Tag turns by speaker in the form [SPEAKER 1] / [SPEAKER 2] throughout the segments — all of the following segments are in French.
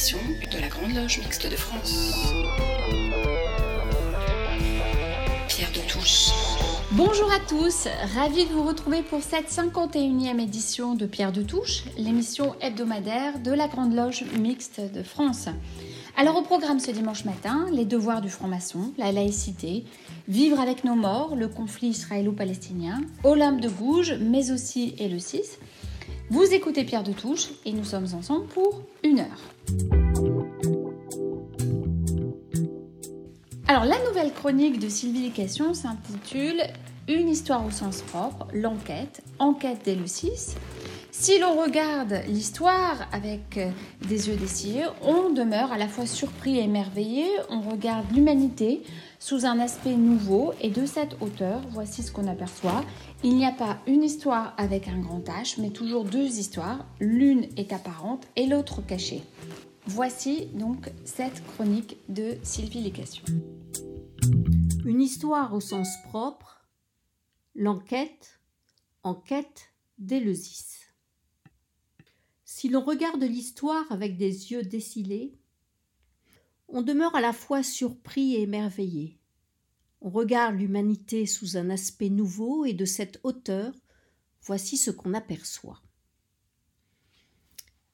[SPEAKER 1] de la Grande Loge Mixte de France. Pierre de Touche.
[SPEAKER 2] Bonjour à tous, ravi de vous retrouver pour cette 51e édition de Pierre de Touche, l'émission hebdomadaire de la Grande Loge Mixte de France. Alors au programme ce dimanche matin, les devoirs du franc-maçon, la laïcité, vivre avec nos morts, le conflit israélo-palestinien, Olympe de Gouges, mais aussi et le 6. Vous écoutez Pierre de Touche et nous sommes ensemble pour une heure. Alors la nouvelle chronique de Sylvie Lication s'intitule Une histoire au sens propre, l'enquête, enquête le 6. Si l'on regarde l'histoire avec des yeux dessillés, on demeure à la fois surpris et émerveillé, on regarde l'humanité sous un aspect nouveau et de cette hauteur, voici ce qu'on aperçoit. Il n'y a pas une histoire avec un grand H, mais toujours deux histoires, l'une est apparente et l'autre cachée. Voici donc cette chronique de Sylvie Lécation.
[SPEAKER 3] Une histoire au sens propre, l'enquête, enquête d'Éleusis. Si l'on regarde l'histoire avec des yeux décilés, on demeure à la fois surpris et émerveillé. On regarde l'humanité sous un aspect nouveau et de cette hauteur, voici ce qu'on aperçoit.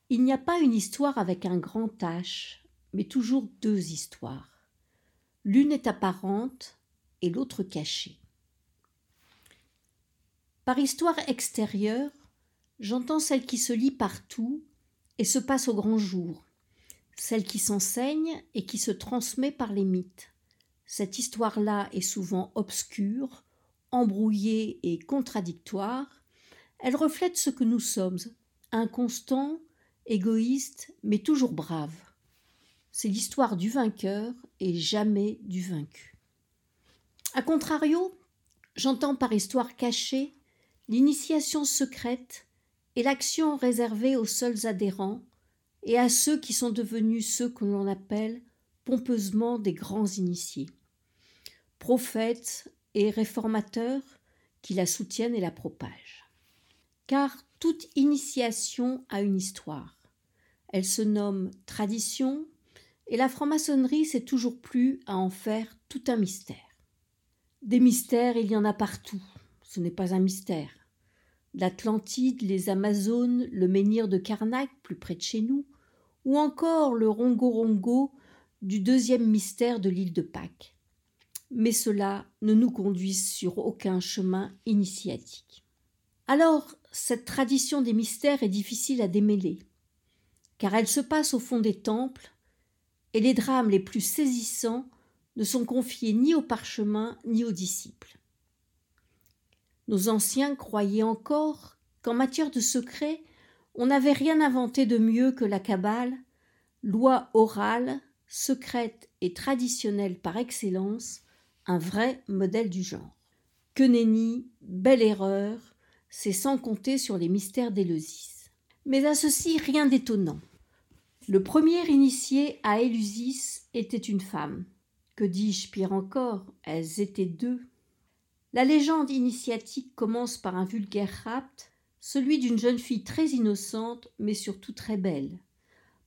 [SPEAKER 3] Il n'y a pas une histoire avec un grand H, mais toujours deux histoires. L'une est apparente et l'autre cachée. Par histoire extérieure, j'entends celle qui se lit partout et se passe au grand jour, celle qui s'enseigne et qui se transmet par les mythes. Cette histoire-là est souvent obscure, embrouillée et contradictoire. Elle reflète ce que nous sommes, inconstants, égoïste, mais toujours brave. C'est l'histoire du vainqueur et jamais du vaincu. A contrario, j'entends par histoire cachée l'initiation secrète et l'action réservée aux seuls adhérents et à ceux qui sont devenus ceux que l'on appelle pompeusement des grands initiés, prophètes et réformateurs qui la soutiennent et la propagent. Car toute initiation a une histoire. Elle se nomme tradition, et la franc-maçonnerie s'est toujours plu à en faire tout un mystère. Des mystères, il y en a partout. Ce n'est pas un mystère. L'Atlantide, les Amazones, le menhir de Karnak, plus près de chez nous, ou encore le Rongo-Rongo du deuxième mystère de l'île de Pâques. Mais cela ne nous conduit sur aucun chemin initiatique. Alors, cette tradition des mystères est difficile à démêler car elle se passe au fond des temples, et les drames les plus saisissants ne sont confiés ni aux parchemins ni aux disciples. Nos anciens croyaient encore qu'en matière de secret, on n'avait rien inventé de mieux que la Kabbale, loi orale, secrète et traditionnelle par excellence, un vrai modèle du genre. Que nenni, belle erreur, c'est sans compter sur les mystères d'Éleusis. Mais à ceci rien d'étonnant. Le premier initié à Élusis était une femme. Que dis-je pire encore, elles étaient deux. La légende initiatique commence par un vulgaire rapt, celui d'une jeune fille très innocente, mais surtout très belle,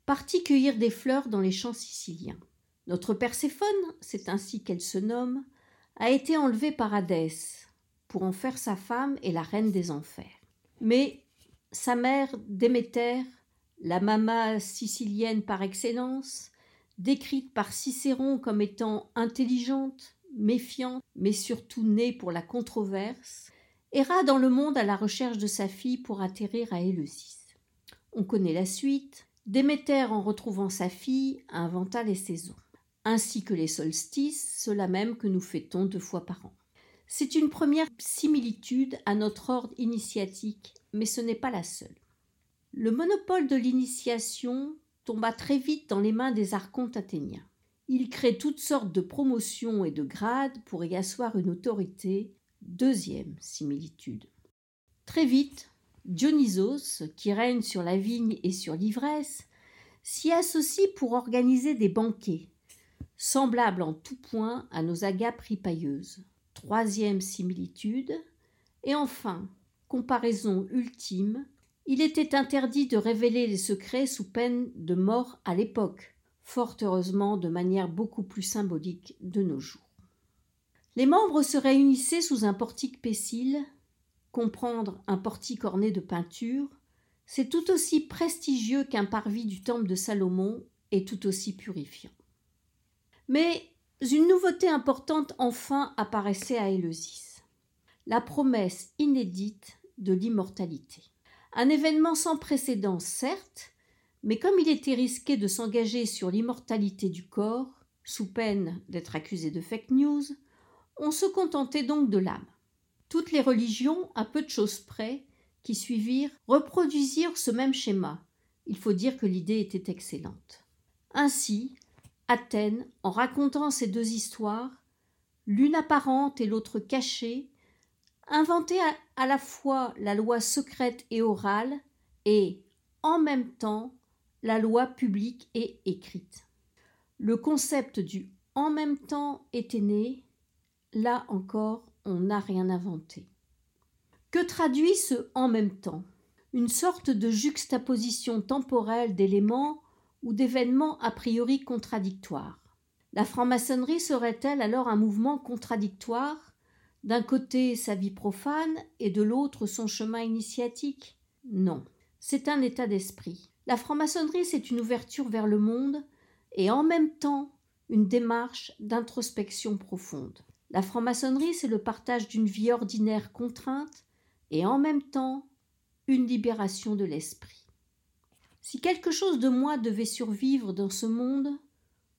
[SPEAKER 3] partie cueillir des fleurs dans les champs siciliens. Notre Perséphone, c'est ainsi qu'elle se nomme, a été enlevée par Hadès pour en faire sa femme et la reine des enfers. Mais sa mère, Déméter, la mama sicilienne par excellence, décrite par Cicéron comme étant intelligente, méfiante, mais surtout née pour la controverse, erra dans le monde à la recherche de sa fille pour atterrir à Éleusis. On connaît la suite. Déméter, en retrouvant sa fille, inventa les saisons, ainsi que les solstices, ceux-là même que nous fêtons deux fois par an. C'est une première similitude à notre ordre initiatique, mais ce n'est pas la seule. Le monopole de l'initiation tomba très vite dans les mains des archontes athéniens. Ils créent toutes sortes de promotions et de grades pour y asseoir une autorité. Deuxième similitude. Très vite, Dionysos, qui règne sur la vigne et sur l'ivresse, s'y associe pour organiser des banquets, semblables en tout point à nos agapes ripailleuses troisième similitude, et enfin, comparaison ultime, Il était interdit de révéler les secrets sous peine de mort à l'époque, fort heureusement de manière beaucoup plus symbolique de nos jours. Les membres se réunissaient sous un portique pessile. Comprendre un portique orné de peinture, c'est tout aussi prestigieux qu'un parvis du temple de Salomon et tout aussi purifiant. Mais une nouveauté importante enfin apparaissait à Éleusis. La promesse inédite de l'immortalité. Un événement sans précédent, certes, mais comme il était risqué de s'engager sur l'immortalité du corps, sous peine d'être accusé de fake news, on se contentait donc de l'âme. Toutes les religions, à peu de choses près, qui suivirent, reproduisirent ce même schéma. Il faut dire que l'idée était excellente. Ainsi, Athènes, en racontant ces deux histoires, l'une apparente et l'autre cachée, inventait à, la fois la loi secrète et orale et, en même temps, la loi publique et écrite. Le concept du en même temps était né, là encore on n'a rien inventé. Que traduit ce en même temps Une sorte de juxtaposition temporelle d'éléments ou d'événements a priori contradictoires. La franc-maçonnerie serait-elle alors un mouvement contradictoire? D'un côté sa vie profane et de l'autre son chemin initiatique? Non, c'est un état d'esprit. La franc-maçonnerie, c'est une ouverture vers le monde et en même temps une démarche d'introspection profonde. La franc-maçonnerie, c'est le partage d'une vie ordinaire contrainte et en même temps une libération de l'esprit. Si quelque chose de moi devait survivre dans ce monde,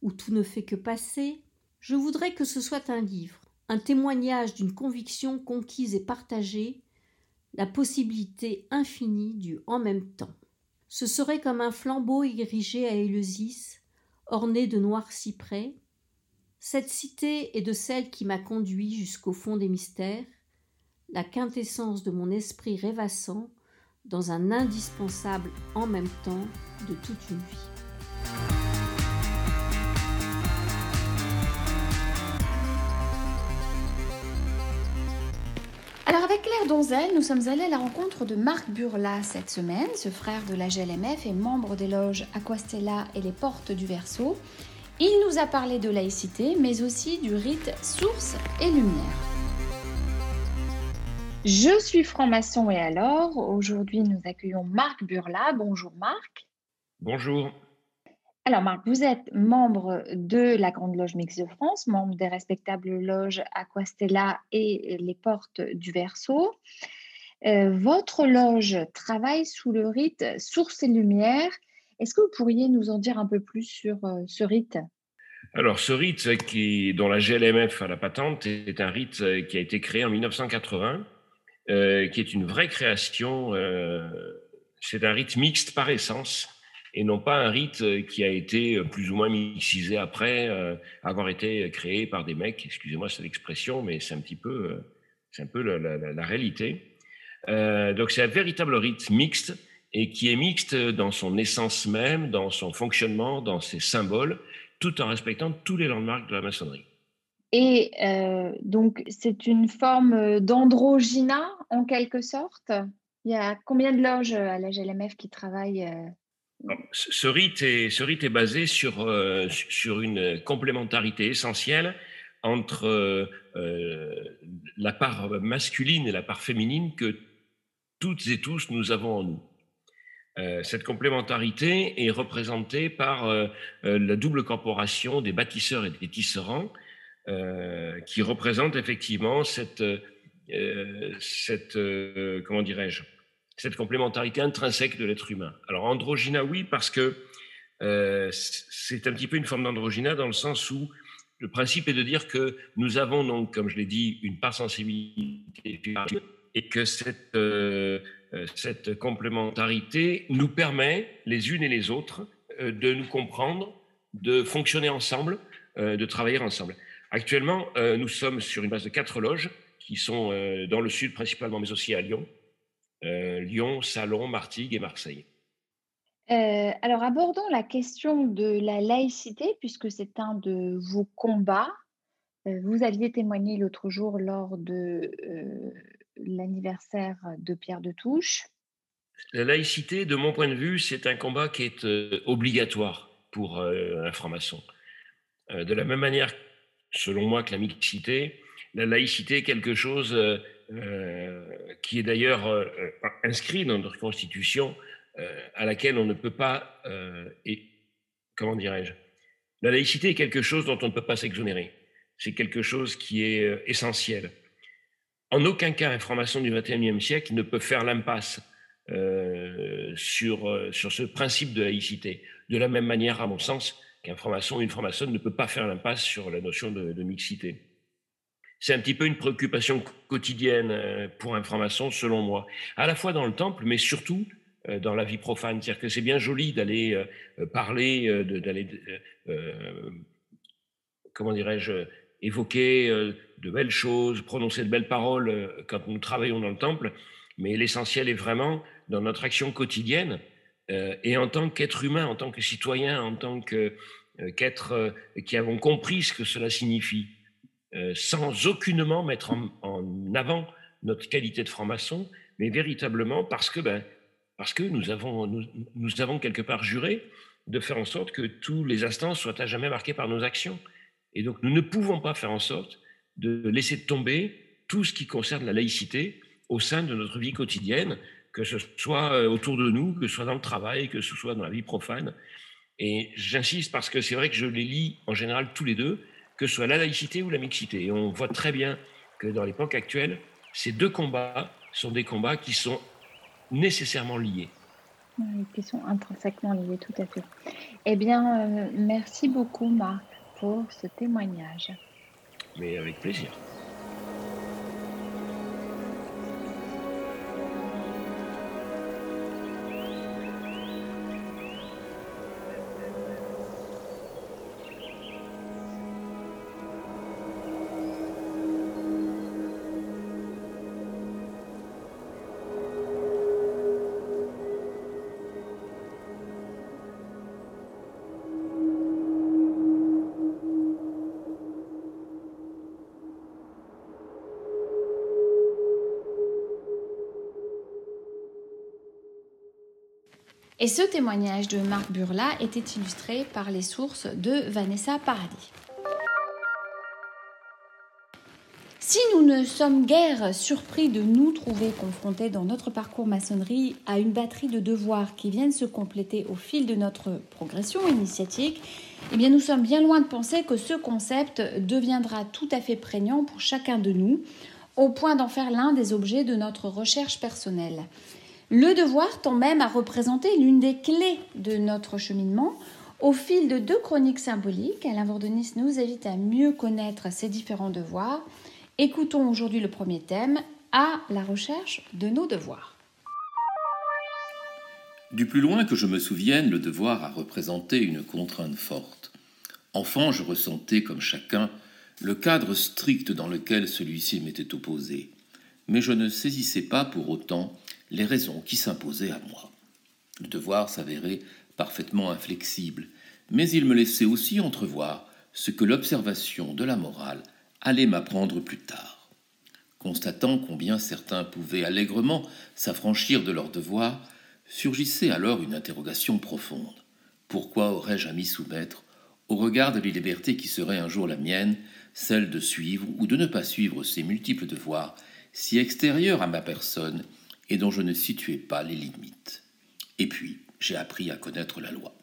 [SPEAKER 3] où tout ne fait que passer, je voudrais que ce soit un livre, un témoignage d'une conviction conquise et partagée, la possibilité infinie du en même temps. Ce serait comme un flambeau érigé à Éleusis, orné de noirs cyprès. Cette cité est de celle qui m'a conduit jusqu'au fond des mystères, la quintessence de mon esprit rêvassant dans un indispensable en même temps de toute une vie.
[SPEAKER 2] Alors avec Claire Donzel, nous sommes allés à la rencontre de Marc Burla cette semaine. Ce frère de la GLMF est membre des loges Aquastella et les Portes du Verseau. Il nous a parlé de laïcité, mais aussi du rite Source et Lumière. Je suis franc-maçon et alors, aujourd'hui nous accueillons Marc Burla. Bonjour Marc.
[SPEAKER 4] Bonjour.
[SPEAKER 2] Alors Marc, vous êtes membre de la Grande Loge Mixte de France, membre des respectables loges Aquastella et les Portes du Verseau. Euh, votre loge travaille sous le rite Source et Lumière. Est-ce que vous pourriez nous en dire un peu plus sur euh, ce rite?
[SPEAKER 4] Alors ce rite qui, dont la GLMF a la patente est un rite qui a été créé en 1980, euh, qui est une vraie création. C'est un rite mixte par essence et non pas un rite euh, qui a été euh, plus ou moins mixisé après euh, avoir été créé par des mecs. Excusez-moi c'est l'expression, mais c'est un petit peu, c'est un peu la, réalité. donc c'est un véritable rite mixte et qui est mixte dans son essence même, dans son fonctionnement, dans ses symboles, tout en respectant tous les landmarks de la maçonnerie.
[SPEAKER 2] Et donc c'est une forme d'androgyna en quelque sorte. Il y a combien de loges à la GLMF qui travaillent
[SPEAKER 4] ce rite est, ce rite est basé sur, euh, sur une complémentarité essentielle entre euh, euh, la part masculine et la part féminine que toutes et tous nous avons en nous. Cette complémentarité est représentée par la double corporation des bâtisseurs et des tisserands, qui représente effectivement cette, cette comment dirais-je, cette complémentarité intrinsèque de l'être humain. Alors androgyna, oui, parce que euh, c'est un petit peu une forme d'androgyna dans le sens où le principe est de dire que nous avons donc, comme je l'ai dit, une part sensibilité et que cette, euh, euh, cette complémentarité nous permet, les unes et les autres, de nous comprendre, de fonctionner ensemble, de travailler ensemble. Actuellement, nous sommes sur une base de quatre loges qui sont dans le sud principalement, mais aussi à Lyon, euh, Lyon, Salon, Martigues et Marseille.
[SPEAKER 2] Euh, alors abordons la question de la laïcité, puisque c'est un de vos combats. Euh, vous aviez témoigné l'autre jour lors de l'anniversaire de Pierre de Touche.
[SPEAKER 4] La laïcité, de mon point de vue, c'est un combat qui est euh, obligatoire pour euh, un franc-maçon. Euh, de la même manière, selon moi, que la mixité, la laïcité est quelque chose qui est d'ailleurs inscrit dans notre Constitution, à laquelle on ne peut pas, et, comment dirais-je, la laïcité est quelque chose dont on ne peut pas s'exonérer. C'est quelque chose qui est essentiel. En aucun cas, un franc-maçon du XXIe siècle ne peut faire l'impasse euh, sur, euh, sur ce principe de laïcité. De la même manière, à mon sens, qu'un franc-maçon ou une franc-maçonne ne peut pas faire l'impasse sur la notion de, mixité. C'est un petit peu une préoccupation quotidienne euh, pour un franc-maçon, selon moi, à la fois dans le temple, mais surtout dans la vie profane. C'est-à-dire que c'est bien joli d'aller parler, d'aller, comment dirais-je, évoquer de belles choses, prononcer de belles paroles quand nous travaillons dans le temple, mais l'essentiel est vraiment dans notre action quotidienne euh, et en tant qu'être humain, en tant que citoyen, en tant euh, qu'être euh, qui avons compris ce que cela signifie, sans aucunement mettre en, avant notre qualité de franc-maçon, mais véritablement parce que, ben, parce que nous, avons, nous, nous avons quelque part juré de faire en sorte que tous les instants soient à jamais marqués par nos actions. Et donc nous ne pouvons pas faire en sorte de laisser tomber tout ce qui concerne la laïcité au sein de notre vie quotidienne, que ce soit euh, autour de nous, que ce soit dans le travail, que ce soit dans la vie profane. Et j'insiste parce que c'est vrai que je les lis en général tous les deux, que ce soit la laïcité ou la mixité. Et on voit très bien que dans l'époque actuelle, ces deux combats sont des combats qui sont nécessairement liés.
[SPEAKER 2] Oui, qui sont intrinsèquement liés, tout à fait. Eh bien, euh, merci beaucoup, Marc, pour ce témoignage.
[SPEAKER 4] Mais avec plaisir.
[SPEAKER 2] Et ce témoignage de Marc Burla était illustré par les sources de Vanessa Paradis. Si nous ne sommes guère surpris de nous trouver confrontés dans notre parcours maçonnerie à une batterie de devoirs qui viennent se compléter au fil de notre progression initiatique, eh bien nous sommes bien loin de penser que ce concept deviendra tout à fait prégnant pour chacun de nous, au point d'en faire l'un des objets de notre recherche personnelle. Le devoir tend même à représenter l'une des clés de notre cheminement. Au fil de deux chroniques symboliques, Alain Vordenis nous invite à mieux connaître ces différents devoirs. Écoutons aujourd'hui le premier thème, à la recherche de nos devoirs.
[SPEAKER 5] Du plus loin que je me souvienne, le devoir a représenté une contrainte forte. Enfant, je ressentais, comme chacun, le cadre strict dans lequel celui-ci m'était opposé. Mais je ne saisissais pas pour autant les raisons qui s'imposaient à moi. Le devoir s'avérait parfaitement inflexible, mais il me laissait aussi entrevoir ce que l'observation de la morale allait m'apprendre plus tard. Constatant combien certains pouvaient allègrement s'affranchir de leur devoir, surgissait alors une interrogation profonde. Pourquoi aurais-je à m'y soumettre au regard de libertés qui seraient un jour la mienne, celle de suivre ou de ne pas suivre ces multiples devoirs, si extérieurs à ma personne et dont je ne situais pas les limites. Et puis, j'ai appris à connaître la loi,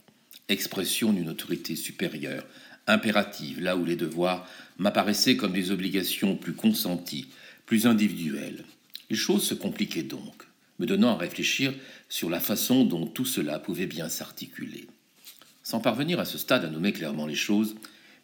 [SPEAKER 5] expression d'une autorité supérieure, impérative, là où les devoirs m'apparaissaient comme des obligations plus consenties, plus individuelles. Les choses se compliquaient donc, me donnant à réfléchir sur la façon dont tout cela pouvait bien s'articuler. Sans parvenir à ce stade à nommer clairement les choses,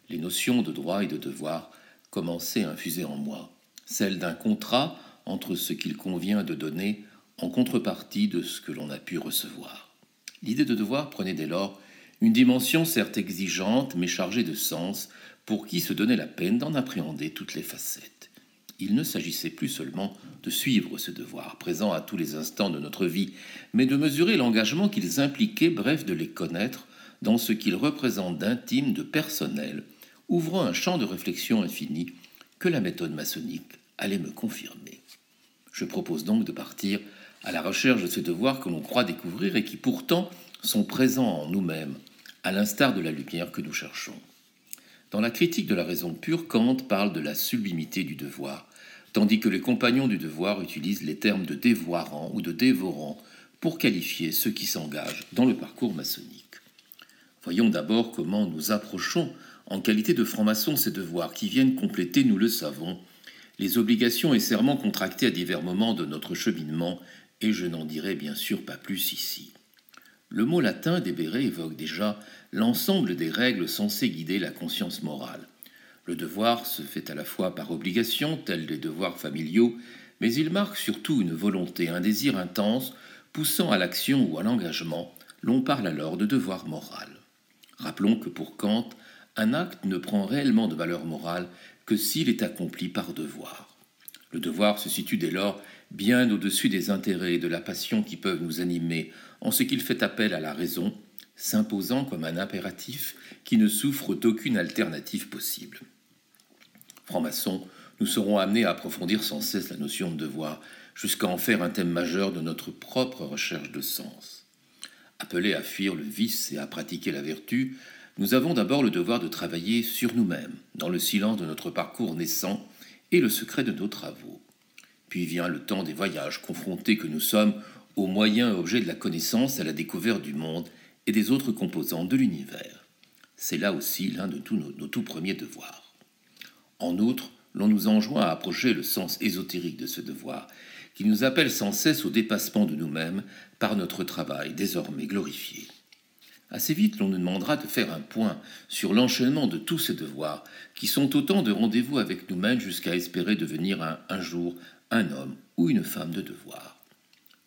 [SPEAKER 5] les notions de droit et de devoir commençaient à infuser en moi, celles d'un contrat entre ce qu'il convient de donner en contrepartie de ce que l'on a pu recevoir. L'idée de devoir prenait dès lors une dimension certes exigeante mais chargée de sens pour qui se donnait la peine d'en appréhender toutes les facettes. Il ne s'agissait plus seulement de suivre ce devoir, présent à tous les instants de notre vie, mais de mesurer l'engagement qu'ils impliquaient, bref de les connaître dans ce qu'ils représentent d'intime, de personnel, ouvrant un champ de réflexion infini que la méthode maçonnique allait me confirmer. Je propose donc de partir à la recherche de ces devoirs que l'on croit découvrir et qui pourtant sont présents en nous-mêmes, à l'instar de la lumière que nous cherchons. Dans la critique de la raison pure, Kant parle de la sublimité du devoir, tandis que les compagnons du devoir utilisent les termes de dévoirant ou de dévorant pour qualifier ceux qui s'engagent dans le parcours maçonnique. Voyons d'abord comment nous approchons en qualité de francs-maçons ces devoirs qui viennent compléter, nous le savons, les obligations et serments contractés à divers moments de notre cheminement, et je n'en dirai bien sûr pas plus ici. Le mot latin débéré évoque déjà l'ensemble des règles censées guider la conscience morale. Le devoir se fait à la fois par obligation, tels les devoirs familiaux, mais il marque surtout une volonté, un désir intense, poussant à l'action ou à l'engagement. L'on parle alors de devoir moral. Rappelons que pour Kant, un acte ne prend réellement de valeur morale que s'il est accompli par devoir. Le devoir se situe dès lors bien au-dessus des intérêts et de la passion qui peuvent nous animer, en ce qu'il fait appel à la raison, s'imposant comme un impératif qui ne souffre d'aucune alternative possible. Franc-maçon, nous serons amenés à approfondir sans cesse la notion de devoir, jusqu'à en faire un thème majeur de notre propre recherche de sens. Appelés à fuir le vice et à pratiquer la vertu, nous avons d'abord le devoir de travailler sur nous-mêmes, dans le silence de notre parcours naissant et le secret de nos travaux. Puis vient le temps des voyages, confrontés que nous sommes aux moyens et objets de la connaissance à la découverte du monde et des autres composants de l'univers. C'est là aussi l'un de tous nos, nos tout premiers devoirs. En outre, l'on nous enjoint à approcher le sens ésotérique de ce devoir, qui nous appelle sans cesse au dépassement de nous-mêmes par notre travail désormais glorifié. Assez vite, l'on nous demandera de faire un point sur l'enchaînement de tous ces devoirs, qui sont autant de rendez-vous avec nous-mêmes jusqu'à espérer devenir un, un jour un homme ou une femme de devoir.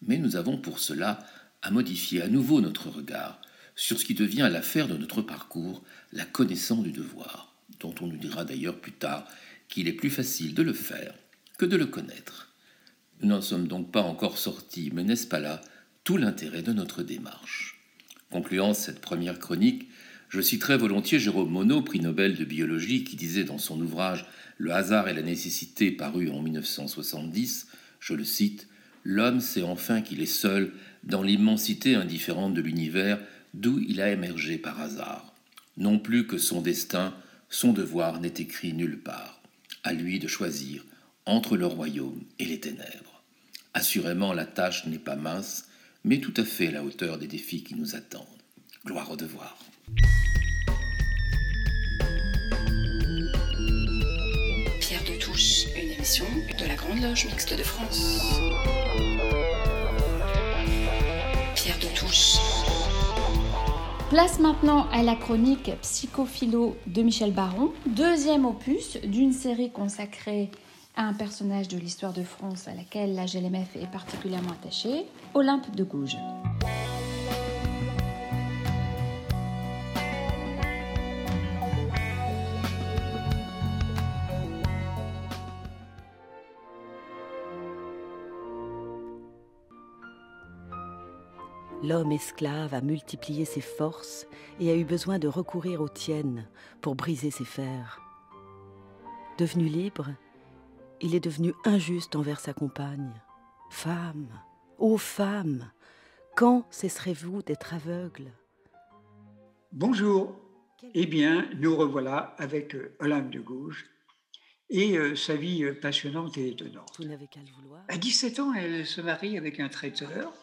[SPEAKER 5] Mais nous avons pour cela à modifier à nouveau notre regard sur ce qui devient l'affaire de notre parcours, la connaissance du devoir, dont on nous dira d'ailleurs plus tard qu'il est plus facile de le faire que de le connaître. Nous n'en sommes donc pas encore sortis, mais n'est-ce pas là tout l'intérêt de notre démarche? Concluant cette première chronique, je citerai volontiers Jérôme Monod, prix Nobel de biologie, qui disait dans son ouvrage Le hasard et la nécessité, paru en 1970, je le cite, L'homme sait enfin qu'il est seul dans l'immensité indifférente de l'univers d'où il a émergé par hasard. Non plus que son destin, son devoir n'est écrit nulle part. À lui de choisir entre le royaume et les ténèbres. Assurément, la tâche n'est pas mince, mais tout à fait à la hauteur des défis qui nous attendent. Gloire au devoir.
[SPEAKER 1] De la Grande Loge Mixte de France. Pierre de Touche.
[SPEAKER 2] Place maintenant à la chronique Psychophilo de Michel Baron, deuxième opus d'une série consacrée à un personnage de l'histoire de France à laquelle la GLMF est particulièrement attachée, Olympe de Gouges.
[SPEAKER 6] L'homme esclave a multiplié ses forces et a eu besoin de recourir aux tiennes pour briser ses fers. Devenu libre, il est devenu injuste envers sa compagne. Femme, ô femme, quand cesserez-vous d'être aveugle?
[SPEAKER 7] Bonjour. Eh bien, nous revoilà avec euh, Olympe de Gouges et euh, sa vie euh, passionnante et étonnante.
[SPEAKER 6] Vous n'avez qu'à le vouloir.
[SPEAKER 7] À 17 ans, elle se marie avec un traiteur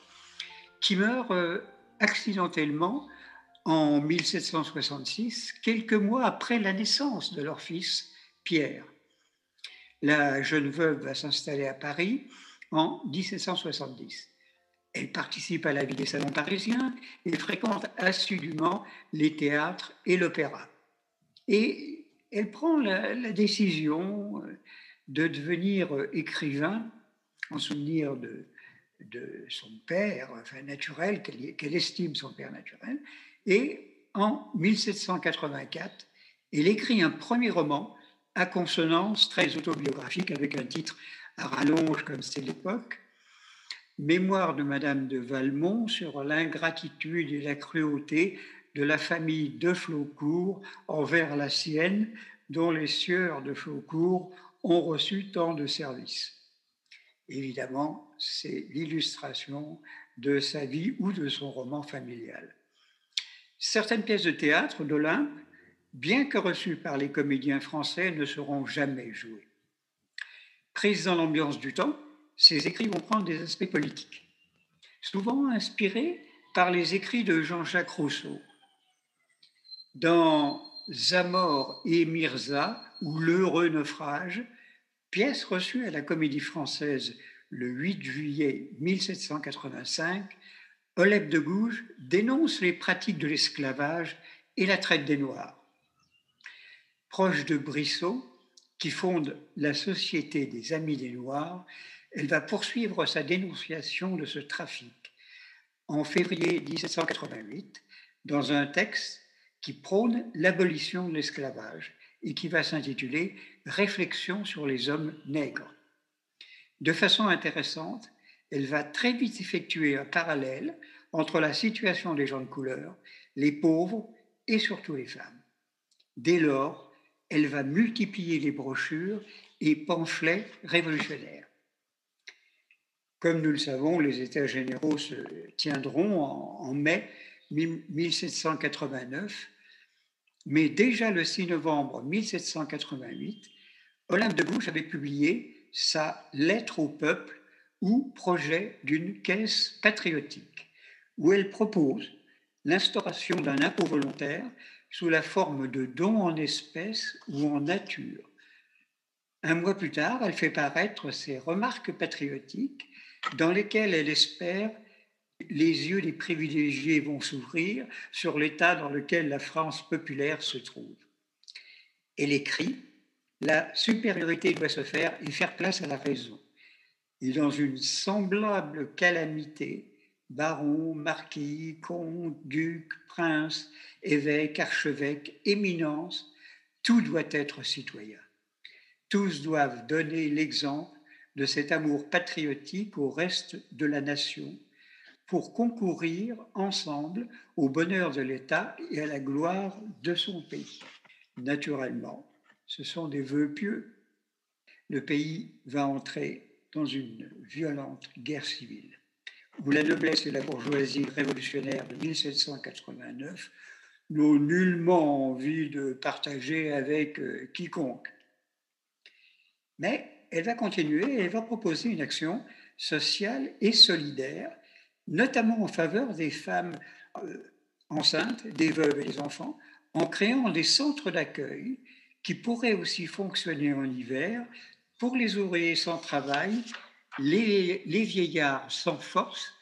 [SPEAKER 7] qui meurt euh, accidentellement en 1766, quelques mois après la naissance de leur fils Pierre. La jeune veuve va s'installer à Paris en 1770. Elle participe à la vie des salons parisiens et fréquente assidûment les théâtres et l'opéra. Et elle prend la, la décision euh, de devenir euh, écrivain en souvenir de, de son père, enfin naturel, qu'elle estime son père naturel. Et en 1784, elle écrit un premier roman à consonance très autobiographique avec un titre à rallonge comme c'est l'époque, Mémoire de Madame de Valmont sur l'ingratitude et la cruauté de la famille de Flaucourt envers la sienne, dont les sieurs de Flaucourt ont reçu tant de services. Évidemment, c'est l'illustration de sa vie ou de son roman familial. Certaines pièces de théâtre d'Olympe, bien que reçues par les comédiens français, ne seront jamais jouées. Prises dans l'ambiance du temps, ces écrits vont prendre des aspects politiques, souvent inspirés par les écrits de Jean-Jacques Rousseau. Dans Zamor et Mirza, ou L'heureux naufrage, pièce reçue à la Comédie française le 8 juillet 1785, Olep de Gouges dénonce les pratiques de l'esclavage et la traite des Noirs. Proche de Brissot, qui fonde la Société des Amis des Noirs, elle va poursuivre sa dénonciation de ce trafic en février 1788 dans un texte qui prône l'abolition de l'esclavage et qui va s'intituler Réflexion sur les hommes nègres. De façon intéressante, elle va très vite effectuer un parallèle entre la situation des gens de couleur, les pauvres et surtout les femmes. Dès lors, elle va multiplier les brochures et pamphlets révolutionnaires. Comme nous le savons, les États généraux se tiendront en, mai 1789 mais déjà le 6 novembre 1788, Olympe de Gouges avait publié sa Lettre au peuple ou projet d'une caisse patriotique, où elle propose l'instauration d'un impôt volontaire sous la forme de dons en espèces ou en nature. Un mois plus tard, elle fait paraître ses remarques patriotiques dans lesquelles elle espère les yeux des privilégiés vont s'ouvrir sur l'état dans lequel la France populaire se trouve. Elle écrit La supériorité doit se faire et faire place à la raison. Et dans une semblable calamité, barons, marquis, comtes, ducs, princes, évêques, archevêques, éminences, tout doit être citoyen. Tous doivent donner l'exemple de cet amour patriotique au reste de la nation pour concourir ensemble au bonheur de l'État et à la gloire de son pays. Naturellement, ce sont des vœux pieux. Le pays va entrer dans une violente guerre civile, où la noblesse et la bourgeoisie révolutionnaire de 1789 n'ont nullement envie de partager avec euh, quiconque. Mais elle va continuer et elle va proposer une action sociale et solidaire notamment en faveur des femmes euh, enceintes, des veuves et des enfants, en créant des centres d'accueil qui pourraient aussi fonctionner en hiver pour les ouvriers sans travail, les, les vieillards sans force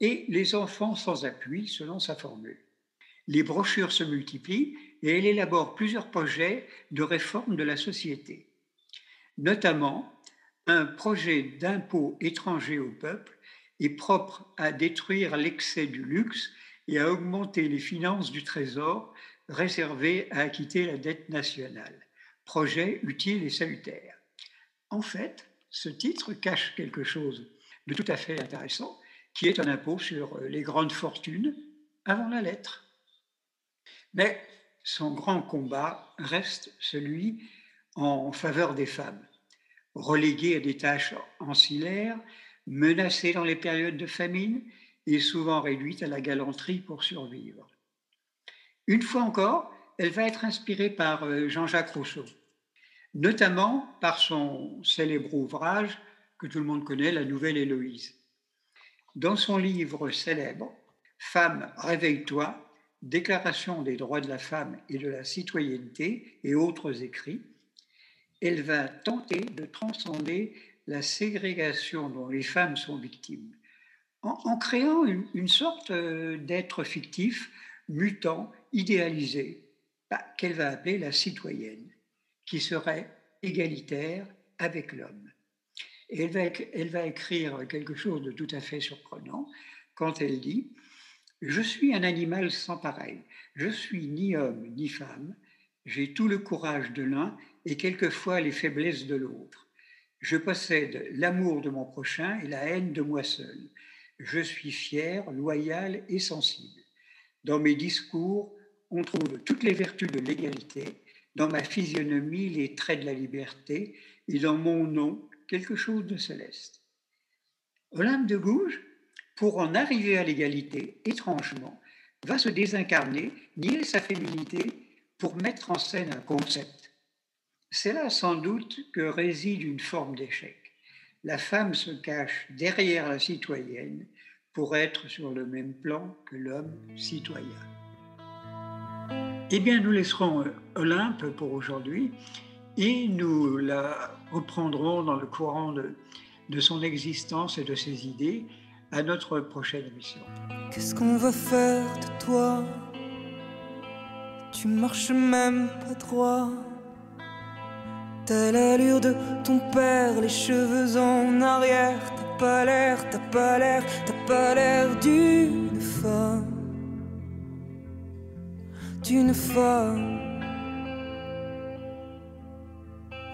[SPEAKER 7] et les enfants sans appui, selon sa formule. Les brochures se multiplient et elle élabore plusieurs projets de réforme de la société, notamment un projet d'impôt étranger au peuple est propre à détruire l'excès du luxe et à augmenter les finances du Trésor réservées à acquitter la dette nationale. Projet utile et salutaire. En fait, ce titre cache quelque chose de tout à fait intéressant, qui est un impôt sur les grandes fortunes avant la lettre. Mais son grand combat reste celui en faveur des femmes, reléguées à des tâches ancillaires menacée dans les périodes de famine et souvent réduite à la galanterie pour survivre. Une fois encore, elle va être inspirée par euh, Jean-Jacques Rousseau, notamment par son célèbre ouvrage que tout le monde connaît, La Nouvelle Héloïse. Dans son livre célèbre, Femme, réveille-toi, Déclaration des droits de la femme et de la citoyenneté et autres écrits, elle va tenter de transcender la ségrégation dont les femmes sont victimes, en, créant une, sorte euh, d'être fictif, mutant, idéalisé, qu'elle va appeler la citoyenne, qui serait égalitaire avec l'homme. Et elle va, elle va écrire quelque chose de tout à fait surprenant quand elle dit Je suis un animal sans pareil. Je suis ni homme ni femme. J'ai tout le courage de l'un et quelquefois les faiblesses de l'autre. Je possède l'amour de mon prochain et la haine de moi seul. Je suis fier, loyal et sensible. Dans mes discours, on trouve toutes les vertus de l'égalité, dans ma physionomie les traits de la liberté, et dans mon nom quelque chose de céleste. Olympe de Gouges, pour en arriver à l'égalité, étrangement, va se désincarner, nier sa féminité pour mettre en scène un concept. C'est là sans doute que réside une forme d'échec. La femme se cache derrière la citoyenne pour être sur le même plan que l'homme citoyen. Eh bien, nous laisserons Olympe pour aujourd'hui et nous la reprendrons dans le courant de, de son existence et de ses idées à notre prochaine émission.
[SPEAKER 8] Qu'est-ce qu'on va faire de toi? Tu marches même pas droit. T'as l'allure de ton père, les cheveux en arrière. T'as pas l'air, t'as pas l'air, t'as pas l'air d'une femme. D'une femme.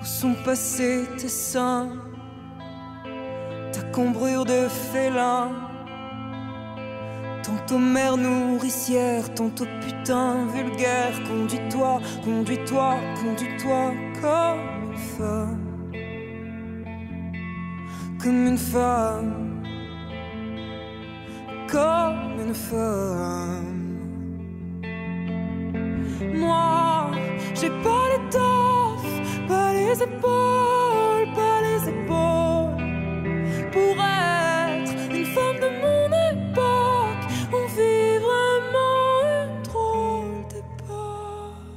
[SPEAKER 8] Où sont passés tes seins Ta cambrure de félin Tantôt mère nourricière, tantôt putain vulgaire Conduis-toi, conduis-toi, conduis-toi comme une femme Comme une femme Comme une femme Moi, j'ai pas l'étoffe, pas les épaules, pas les épaules. Pour être une femme de mon époque On vit vraiment une drôle d'époque.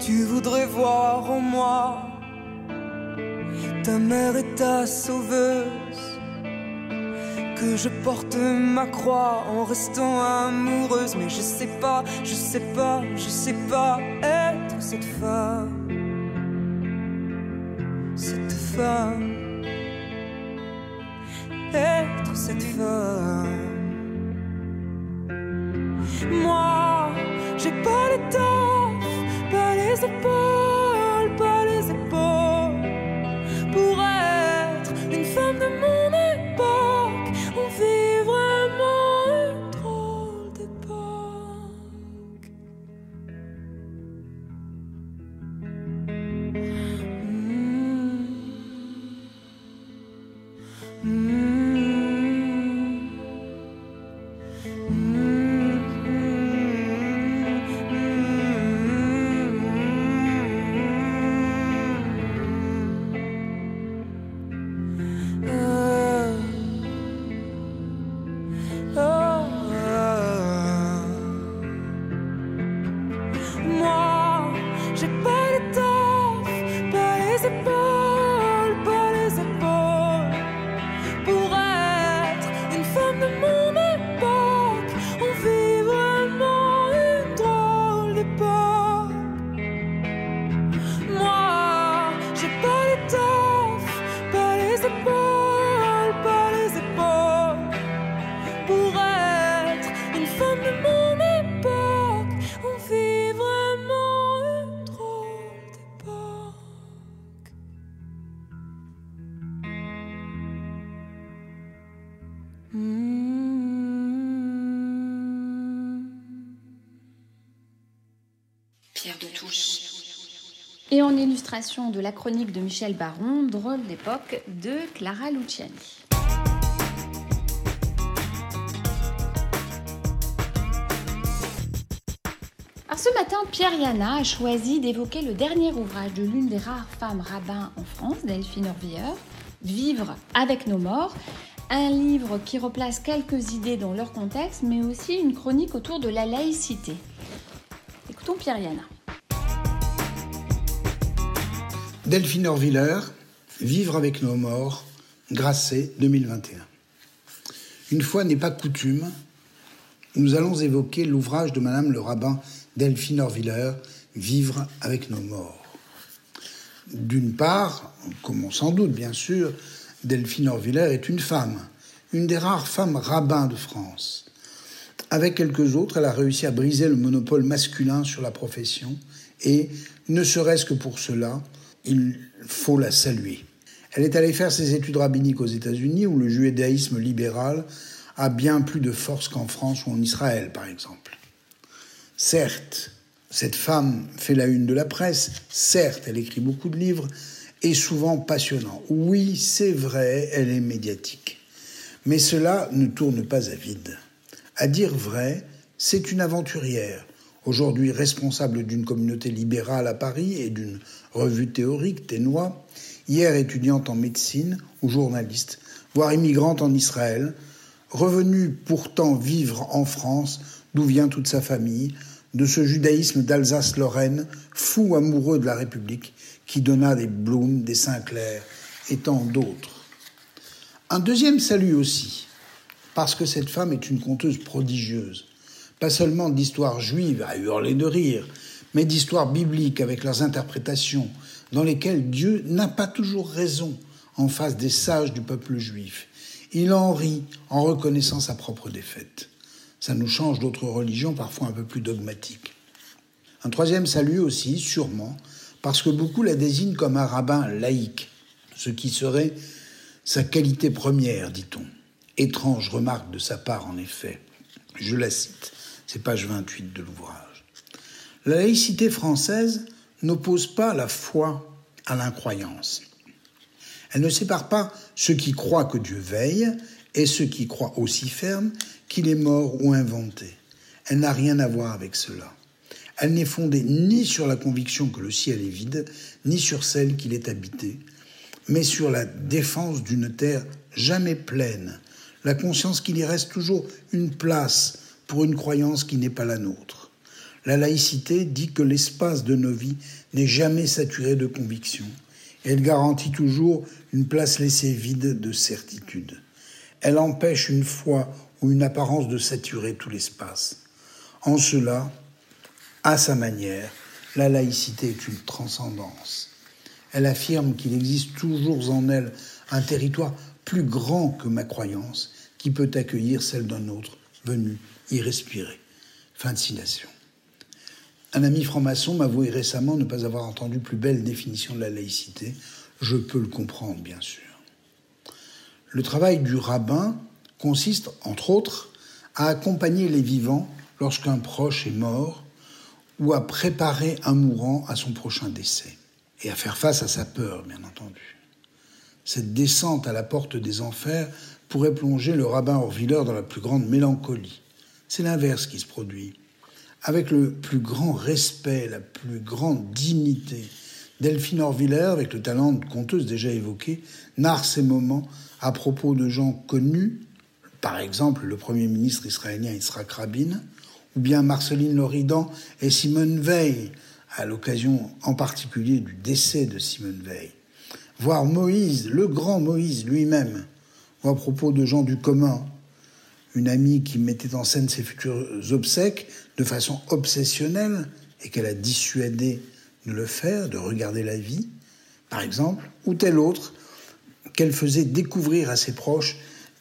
[SPEAKER 8] Tu voudrais voir en moi Ta mère et ta sauveuse je porte ma croix en restant amoureuse. Mais je sais pas, je sais pas, je sais pas être cette femme. Cette femme. Être cette femme. Moi, j'ai pas l'étoffe, pas les épaules,
[SPEAKER 2] illustration de la chronique de Michel Baron, Drôle d'époque de Clara Luciani. Alors ce matin, Pierre Yana a choisi d'évoquer le dernier ouvrage de l'une des rares femmes rabbins en France, Delphine Orvilleur, Vivre avec nos morts, un livre qui replace quelques idées dans leur contexte, mais aussi une chronique autour de la laïcité. Écoutons Pierre Yana.
[SPEAKER 9] Delphine Orviller, Vivre avec nos morts, Grasset 2021. Une fois n'est pas coutume, nous allons évoquer l'ouvrage de Madame le rabbin Delphine Orviller, Vivre avec nos morts. D'une part, comme on s'en doute bien sûr, Delphine Orviller est une femme, une des rares femmes rabbins de France. Avec quelques autres, elle a réussi à briser le monopole masculin sur la profession et, ne serait-ce que pour cela, il faut la saluer. Elle est allée faire ses études rabbiniques aux États-Unis où le judaïsme libéral a bien plus de force qu'en France ou en Israël, par exemple. Certes, cette femme fait la une de la presse, certes, elle écrit beaucoup de livres, est souvent passionnant. Oui, c'est vrai, elle est médiatique. Mais cela ne tourne pas à vide. À dire vrai, c'est une aventurière, aujourd'hui responsable d'une communauté libérale à Paris et d'une revue théorique, Ténois, hier étudiante en médecine ou journaliste, voire immigrante en Israël, revenue pourtant vivre en France, d'où vient toute sa famille, de ce judaïsme d'Alsace-Lorraine, fou amoureux de la République, qui donna des Blum, des Sinclair et tant d'autres. Un deuxième salut aussi, parce que cette femme est une conteuse prodigieuse, pas seulement d'histoires juives à hurler de rire, mais d'histoires bibliques avec leurs interprétations, dans lesquelles Dieu n'a pas toujours raison en face des sages du peuple juif. Il en rit en reconnaissant sa propre défaite. Ça nous change d'autres religions parfois un peu plus dogmatiques. Un troisième salut aussi, sûrement, parce que beaucoup la désignent comme un rabbin laïque, ce qui serait sa qualité première, dit-on. Étrange remarque de sa part, en effet. Je la cite, c'est page 28 de l'ouvrage. La laïcité française n'oppose pas la foi à l'incroyance. Elle ne sépare pas ceux qui croient que Dieu veille et ceux qui croient aussi ferme qu'il est mort ou inventé. Elle n'a rien à voir avec cela. Elle n'est fondée ni sur la conviction que le ciel est vide, ni sur celle qu'il est habité, mais sur la défense d'une terre jamais pleine, la conscience qu'il y reste toujours une place pour une croyance qui n'est pas la nôtre. La laïcité dit que l'espace de nos vies n'est jamais saturé de convictions. Elle garantit toujours une place laissée vide de certitude. Elle empêche une foi ou une apparence de saturer tout l'espace. En cela, à sa manière, la laïcité est une transcendance. Elle affirme qu'il existe toujours en elle un territoire plus grand que ma croyance qui peut accueillir celle d'un autre venu y respirer. Fin de citation. Un ami franc-maçon m'avouait récemment ne pas avoir entendu plus belle définition de la laïcité. Je peux le comprendre, bien sûr. Le travail du rabbin consiste, entre autres, à accompagner les vivants lorsqu'un proche est mort ou à préparer un mourant à son prochain décès et à faire face à sa peur, bien entendu. Cette descente à la porte des enfers pourrait plonger le rabbin Orvilleur dans la plus grande mélancolie. C'est l'inverse qui se produit. Avec le plus grand respect, la plus grande dignité, Delphine Orviller, avec le talent de conteuse déjà évoqué, narre ces moments à propos de gens connus, par exemple le Premier ministre israélien Yitzhak Rabin, ou bien Marceline Loridan et Simone Veil, à l'occasion en particulier du décès de Simone Veil, voire Moïse, le grand Moïse lui-même, ou à propos de gens du commun, une amie qui mettait en scène ses futurs obsèques de façon obsessionnelle et qu'elle a dissuadé de le faire, de regarder la vie, par exemple, ou telle autre qu'elle faisait découvrir à ses proches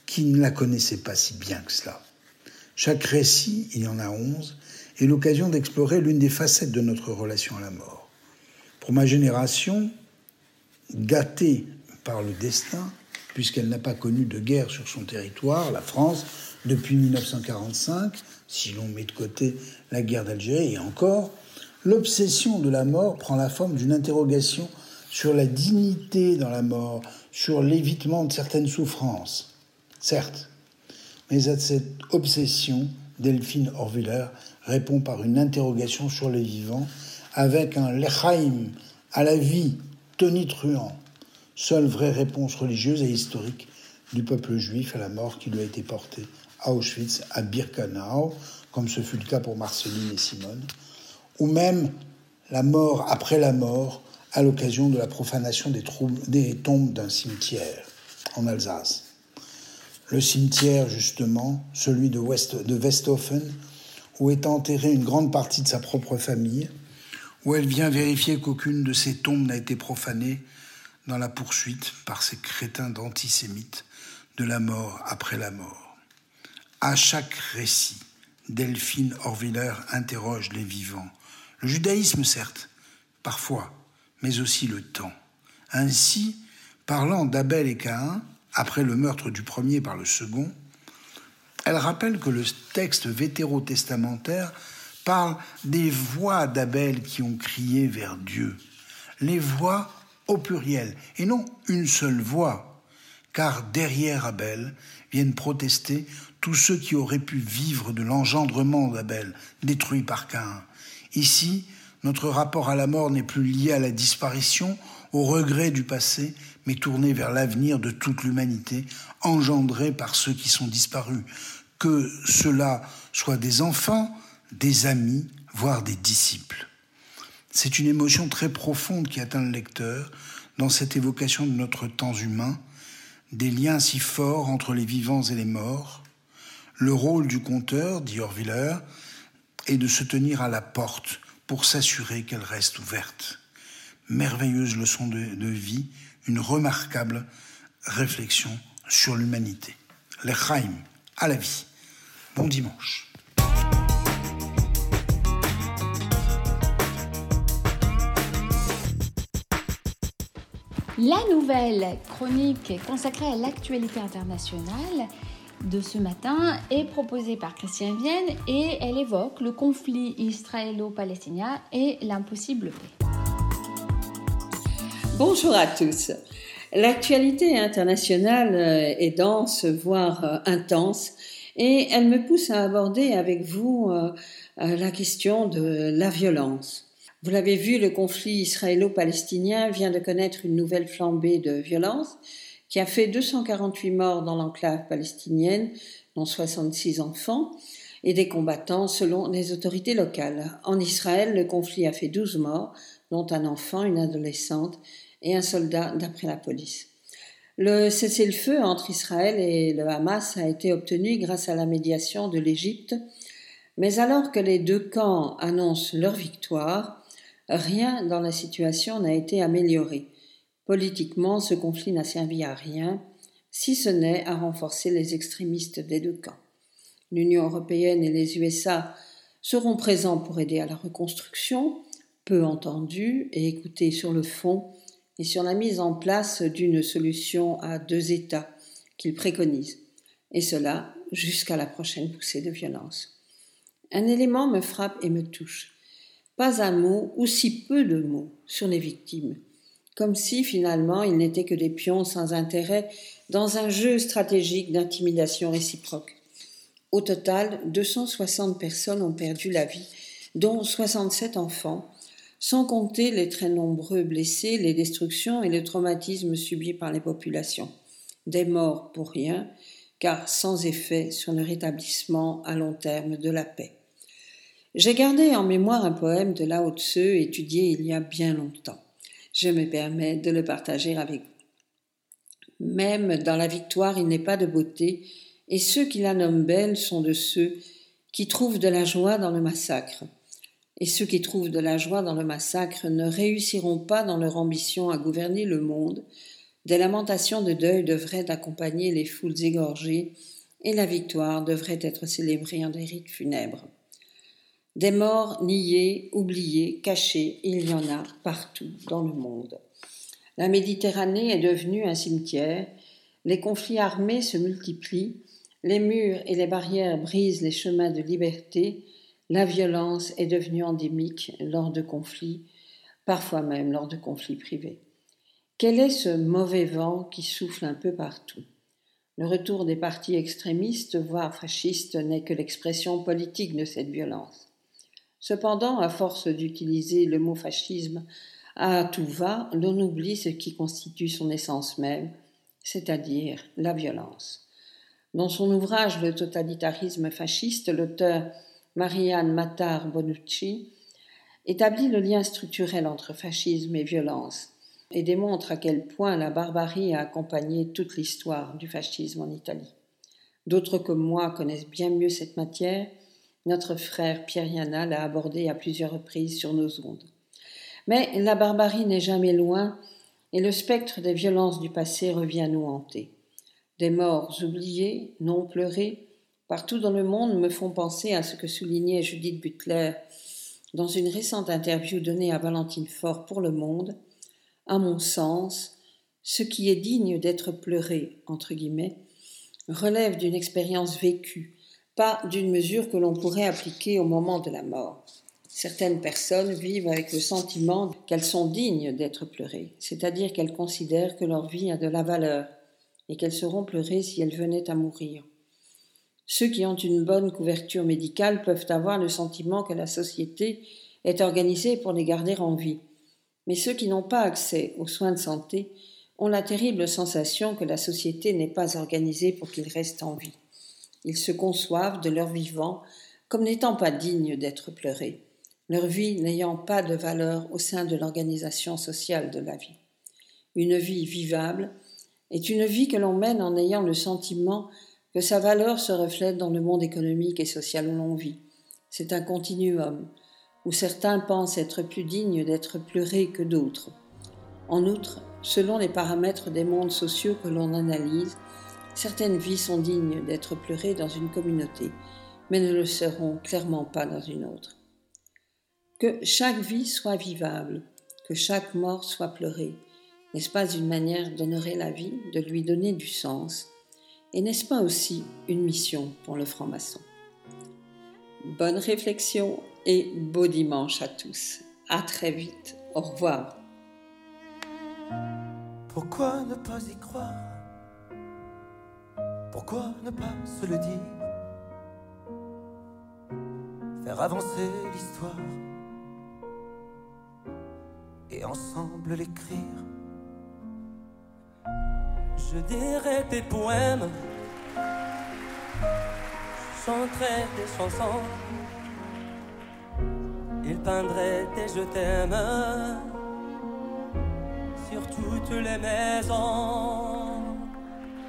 [SPEAKER 9] qui ne la connaissaient pas si bien que cela. Chaque récit, il y en a onze, est l'occasion d'explorer l'une des facettes de notre relation à la mort. Pour ma génération, gâtée par le destin, puisqu'elle n'a pas connu de guerre sur son territoire, la France, depuis 1945, si l'on met de côté la guerre d'Algérie et encore, l'obsession de la mort prend la forme d'une interrogation sur la dignité dans la mort, sur l'évitement de certaines souffrances. Certes, mais à cette obsession, Delphine Orwiller répond par une interrogation sur les vivants, avec un lechaim à la vie tonitruant, seule vraie réponse religieuse et historique du peuple juif à la mort qui lui a été portée Auschwitz, à Birkenau, comme ce fut le cas pour Marceline et Simone, ou même la mort après la mort à l'occasion de la profanation des, tombes d'un cimetière en Alsace. Le cimetière, justement, celui de, West, de Westhofen, où est enterrée une grande partie de sa propre famille, où elle vient vérifier qu'aucune de ces tombes n'a été profanée dans la poursuite par ces crétins d'antisémites de la mort après la mort. À chaque récit, Delphine Orviller interroge les vivants. Le judaïsme, certes, parfois, mais aussi le temps. Ainsi, parlant d'Abel et Caïn, après le meurtre du premier par le second, elle rappelle que le texte vétérotestamentaire parle des voix d'Abel qui ont crié vers Dieu, les voix au pluriel, et non une seule voix, car derrière Abel viennent protester tous ceux qui auraient pu vivre de l'engendrement d'Abel, détruit par Cain. Ici, notre rapport à la mort n'est plus lié à la disparition, au regret du passé, mais tourné vers l'avenir de toute l'humanité, engendré par ceux qui sont disparus, que cela soit des enfants, des amis, voire des disciples. C'est une émotion très profonde qui atteint le lecteur dans cette évocation de notre temps humain, des liens si forts entre les vivants et les morts. Le rôle du conteur, dit Orviller, est de se tenir à la porte pour s'assurer qu'elle reste ouverte. Merveilleuse leçon de, de vie, une remarquable réflexion sur l'humanité. L'Echaim, à la vie. Bon dimanche.
[SPEAKER 2] La nouvelle chronique consacrée à l'actualité internationale de ce matin est proposée par Christian Vienne et elle évoque le conflit israélo-palestinien et l'impossible paix.
[SPEAKER 10] Bonjour à tous. L'actualité internationale est dense, voire intense, et elle me pousse à aborder avec vous euh, la question de la violence. Vous l'avez vu, le conflit israélo-palestinien vient de connaître une nouvelle flambée de violence qui a fait 248 morts dans l'enclave palestinienne, dont 66 enfants, et des combattants selon les autorités locales. En Israël, le conflit a fait 12 morts, dont un enfant, une adolescente et un soldat d'après la police. Le cessez-le-feu entre Israël et le Hamas a été obtenu grâce à la médiation de l'Égypte, mais alors que les deux camps annoncent leur victoire, rien dans la situation n'a été amélioré. Politiquement, ce conflit n'a servi à rien, si ce n'est à renforcer les extrémistes des deux camps. L'Union européenne et les USA seront présents pour aider à la reconstruction, peu entendu et écoutés sur le fond et sur la mise en place d'une solution à deux États qu'ils préconisent, et cela jusqu'à la prochaine poussée de violence. Un élément me frappe et me touche. Pas un mot, ou si peu de mots, sur les victimes, comme si finalement ils n'étaient que des pions sans intérêt dans un jeu stratégique d'intimidation réciproque. Au total, 260 personnes ont perdu la vie, dont 67 enfants, sans compter les très nombreux blessés, les destructions et le traumatisme subis par les populations. Des morts pour rien, car sans effet sur le rétablissement à long terme de la paix. J'ai gardé en mémoire un poème de Lao Tse étudié il y a bien longtemps. Je me permets de le partager avec vous. Même dans la victoire, il n'est pas de beauté, et ceux qui la nomment belle sont de ceux qui trouvent de la joie dans le massacre. Et ceux qui trouvent de la joie dans le massacre ne réussiront pas dans leur ambition à gouverner le monde. Des lamentations de deuil devraient accompagner les foules égorgées, et la victoire devrait être célébrée en des rites funèbres. Des morts niés, oubliés, cachés, il y en a partout dans le monde. La Méditerranée est devenue un cimetière, les conflits armés se multiplient, les murs et les barrières brisent les chemins de liberté, la violence est devenue endémique lors de conflits, parfois même lors de conflits privés. Quel est ce mauvais vent qui souffle un peu partout? Le retour des partis extrémistes, voire fascistes, n'est que l'expression politique de cette violence. Cependant, à force d'utiliser le mot fascisme à tout va, l'on oublie ce qui constitue son essence même, c'est-à-dire la violence. Dans son ouvrage Le totalitarisme fasciste, l'auteur Marianne Matar Bonucci établit le lien structurel entre fascisme et violence et démontre à quel point la barbarie a accompagné toute l'histoire du fascisme en Italie. D'autres comme moi connaissent bien mieux cette matière notre frère Pierre Yana l'a abordé à plusieurs reprises sur nos ondes. Mais la barbarie n'est jamais loin et le spectre des violences du passé revient nous hanter. Des morts oubliées, non pleurées, partout dans le monde me font penser à ce que soulignait Judith Butler dans une récente interview donnée à Valentine Faure pour Le Monde. À mon sens, ce qui est digne d'être pleuré, entre guillemets, relève d'une expérience vécue, pas d'une mesure que l'on pourrait appliquer au moment de la mort. Certaines personnes vivent avec le sentiment qu'elles sont dignes d'être pleurées, c'est-à-dire qu'elles considèrent que leur vie a de la valeur et qu'elles seront pleurées si elles venaient à mourir. Ceux qui ont une bonne couverture médicale peuvent avoir le sentiment que la société est organisée pour les garder en vie. Mais ceux qui n'ont pas accès aux soins de santé ont la terrible sensation que la société n'est pas organisée pour qu'ils restent en vie. Ils se conçoivent de leur vivant comme n'étant pas dignes d'être pleurés, leur vie n'ayant pas de valeur au sein de l'organisation sociale de la vie. Une vie vivable est une vie que l'on mène en ayant le sentiment que sa valeur se reflète dans le monde économique et social où l'on vit. C'est un continuum où certains pensent être plus dignes d'être pleurés que d'autres. En outre, selon les paramètres des mondes sociaux que l'on analyse, certaines vies sont dignes d'être pleurées dans une communauté, mais ne le seront clairement pas dans une autre. Que chaque vie soit vivable, que chaque mort soit pleurée, n'est-ce pas une manière d'honorer la vie, de lui donner du sens Et n'est-ce pas aussi une mission pour le franc-maçon? Bonne réflexion et beau dimanche à tous. À très vite. Au revoir.
[SPEAKER 11] Pourquoi ne pas y croire? Pourquoi ne pas se le dire? Faire avancer l'histoire. Et ensemble l'écrire. Je dirais des poèmes, je chanterais des chansons, il peindrait des je t'aime. Sur toutes les maisons.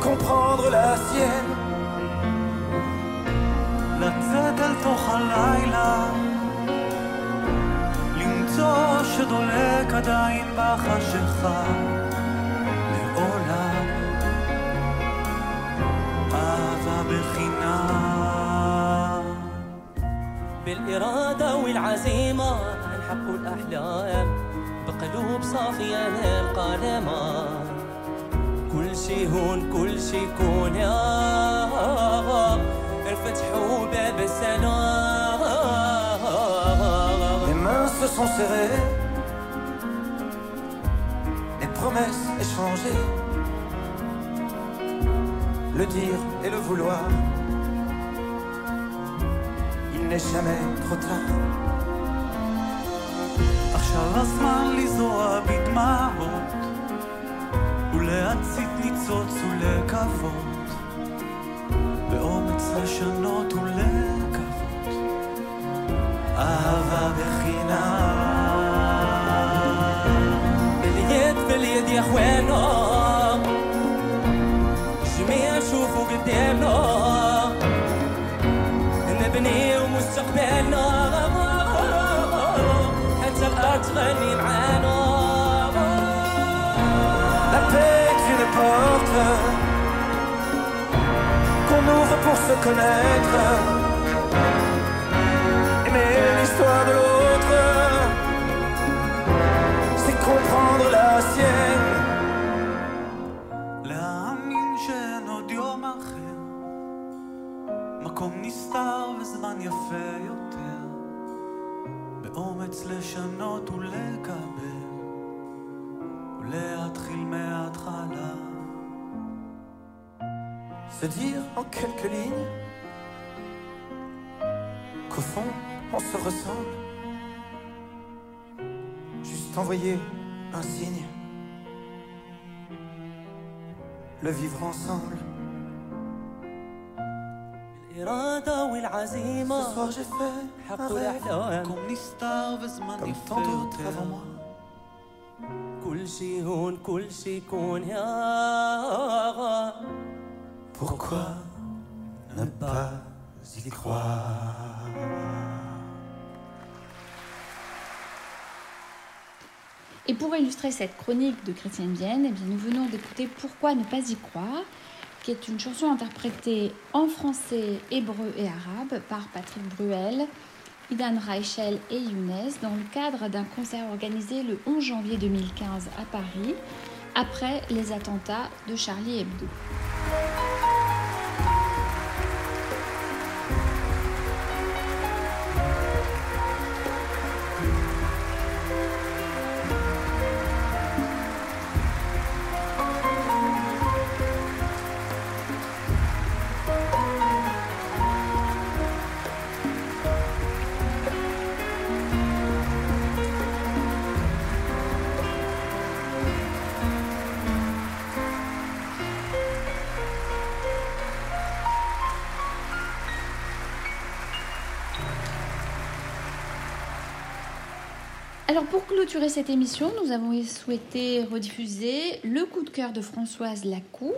[SPEAKER 11] comprendre la sienne.
[SPEAKER 12] לצאת אל תוך הלילה, למצוא שדולק עדיין בחשיכה.
[SPEAKER 11] بالإرادة والعزيمة نحقق الأحلام بقلوب صافية القلمة كل Les mains se sont serrées. Les promesses échangées. Le dire et le vouloir. Il n'est jamais trop tard.
[SPEAKER 12] ולהצית ניצוץ ולקוות באומץ לשנות ולקוות אהבה בחינם
[SPEAKER 11] باليد باليد يا اخوانا جميع شوفوا قدامنا نبني ومستقبلنا حتى الارض تغني معانا qu'on ouvre pour se connaître. Aimer l'histoire de l'autre, c'est comprendre la en quelques lignes qu'au fond on se ressemble. Juste envoyer un signe. Le vivre ensemble. Ce soir j'ai fait un rêve comme tant d'autres avant moi. Pourquoi ne pas y croire.
[SPEAKER 2] Et pour illustrer cette chronique de Chrétienne Vienne, eh bien, nous venons d'écouter Pourquoi ne pas y croire, qui est une chanson interprétée en français, hébreu et arabe par Patrick Bruel, Idan Reichel et Younes dans le cadre d'un concert organisé le 11 janvier 2015 à Paris, après les attentats de Charlie Hebdo. Alors pour clôturer cette émission, nous avons souhaité rediffuser le coup de cœur de Françoise Lacou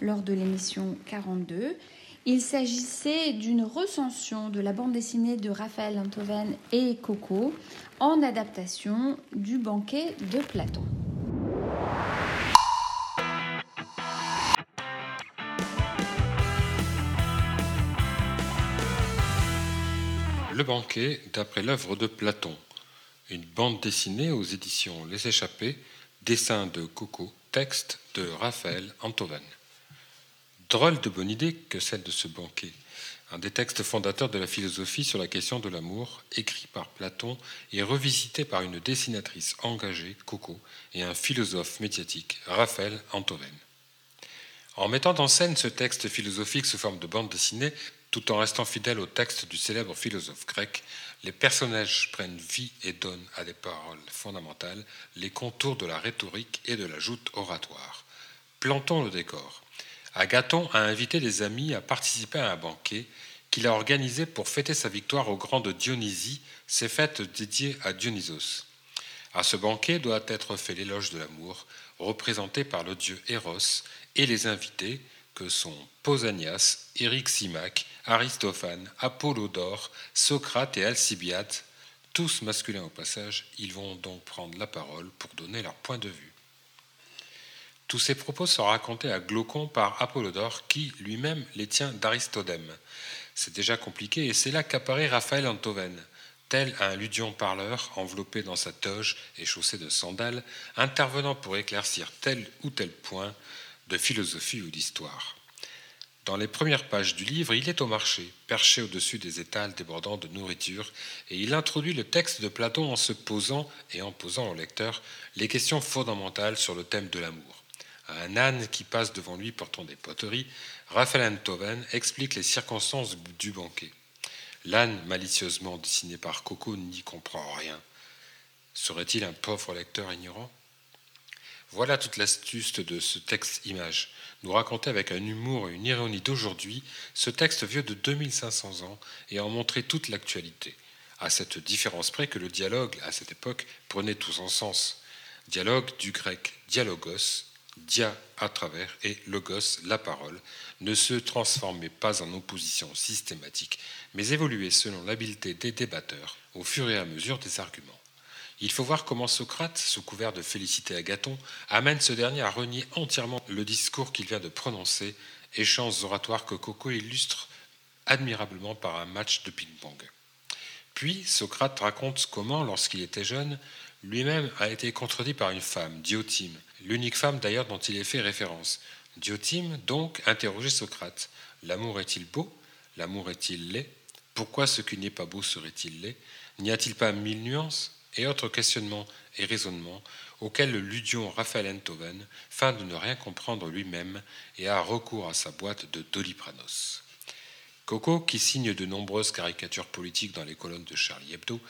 [SPEAKER 2] lors de l'émission 42. Il s'agissait d'une recension de la bande dessinée de Raphaël Antoven et Coco en adaptation du banquet de Platon.
[SPEAKER 13] Le banquet d'après l'œuvre de Platon une bande dessinée aux éditions Les Échappés, dessin de Coco, texte de Raphaël Antoven. Drôle de bonne idée que celle de ce banquet, un des textes fondateurs de la philosophie sur la question de l'amour, écrit par Platon et revisité par une dessinatrice engagée, Coco, et un philosophe médiatique, Raphaël Antoven. En mettant en scène ce texte philosophique sous forme de bande dessinée, tout en restant fidèle au texte du célèbre philosophe grec, les personnages prennent vie et donnent à des paroles fondamentales les contours de la rhétorique et de la joute oratoire. Plantons le décor. Agathon a invité des amis à participer à un banquet qu'il a organisé pour fêter sa victoire au grand de Dionysie, ses fêtes dédiées à Dionysos. À ce banquet doit être fait l'éloge de l'amour, représenté par le dieu Eros, et les invités, que sont Pausanias, Simac, Aristophane, Apollodore, Socrate et Alcibiade, tous masculins au passage, ils vont donc prendre la parole pour donner leur point de vue. Tous ces propos sont racontés à Glaucon par Apollodore, qui lui-même les tient d'Aristodème. C'est déjà compliqué et c'est là qu'apparaît Raphaël Antoven, tel un ludion parleur enveloppé dans sa toge et chaussé de sandales, intervenant pour éclaircir tel ou tel point de philosophie ou d'histoire. Dans les premières pages du livre, il est au marché, perché au-dessus des étals débordant de nourriture, et il introduit le texte de Platon en se posant et en posant au lecteur les questions fondamentales sur le thème de l'amour. À un âne qui passe devant lui portant des poteries, Raphaël Antoven explique les circonstances du banquet. L'âne, malicieusement dessiné par Coco, n'y comprend rien. Serait-il un pauvre lecteur ignorant? Voilà toute l'astuce de ce texte-image. Nous raconter avec un humour et une ironie d'aujourd'hui ce texte vieux de 2500 ans et en montrer toute l'actualité, à cette différence près que le dialogue, à cette époque, prenait tout son sens. Dialogue du grec dialogos, dia à travers, et logos, la parole, ne se transformait pas en opposition systématique, mais évoluait selon l'habileté des débatteurs au fur et à mesure des arguments. Il faut voir comment Socrate, sous couvert de féliciter Agathon, amène ce dernier à renier entièrement le discours qu'il vient de prononcer, échanges oratoires que Coco illustre admirablement par un match de ping-pong. Puis Socrate raconte comment, lorsqu'il était jeune, lui-même a été contredit par une femme, Diotime, l'unique femme d'ailleurs dont il est fait référence. Diotime, donc, interrogeait Socrate. L'amour est-il beau? L'amour est-il laid? Pourquoi ce qui n'est pas beau serait-il laid? N'y a-t-il pas mille nuances? Et autres questionnements et raisonnements auxquels le ludion Raphaël Enthoven feint de ne rien comprendre lui-même et a recours à sa boîte de Dolipranos. Coco, qui signe de nombreuses caricatures politiques dans les colonnes de Charlie Hebdo,